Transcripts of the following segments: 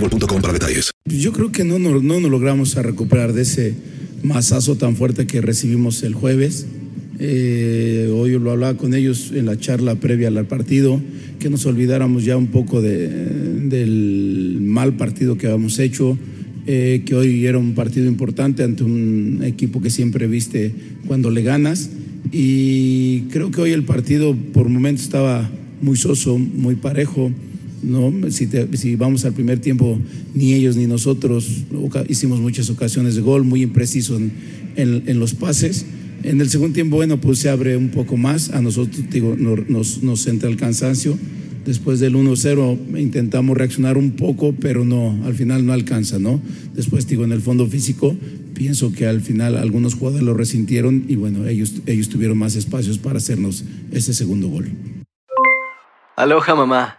boostmobile.com para detalles. Yo creo que no, no, no nos logramos a recuperar de ese masazo tan fuerte que recibimos el jueves. Eh, hoy lo hablaba con ellos en la charla previa al partido, que nos olvidáramos ya un poco de- del mal partido que habíamos hecho, eh, que hoy era un partido importante ante un equipo que siempre viste cuando le ganas. Y creo que hoy el partido por momentos estaba muy soso, muy parejo. ¿No? Si, si vamos al primer tiempo, ni ellos ni nosotros hicimos muchas ocasiones de gol, muy impreciso en, en- los pases. En el segundo tiempo, bueno, pues se abre un poco más. A nosotros, digo, no- nos, nos entra el cansancio. Después del 1-0 intentamos reaccionar un poco, pero no, al final no alcanza, ¿no? Después, digo, en el fondo físico, pienso que al final algunos jugadores lo resintieron y bueno, ellos, ellos tuvieron más espacios para hacernos ese segundo gol. Aloha mamá,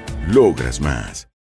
Logras más.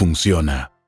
funciona.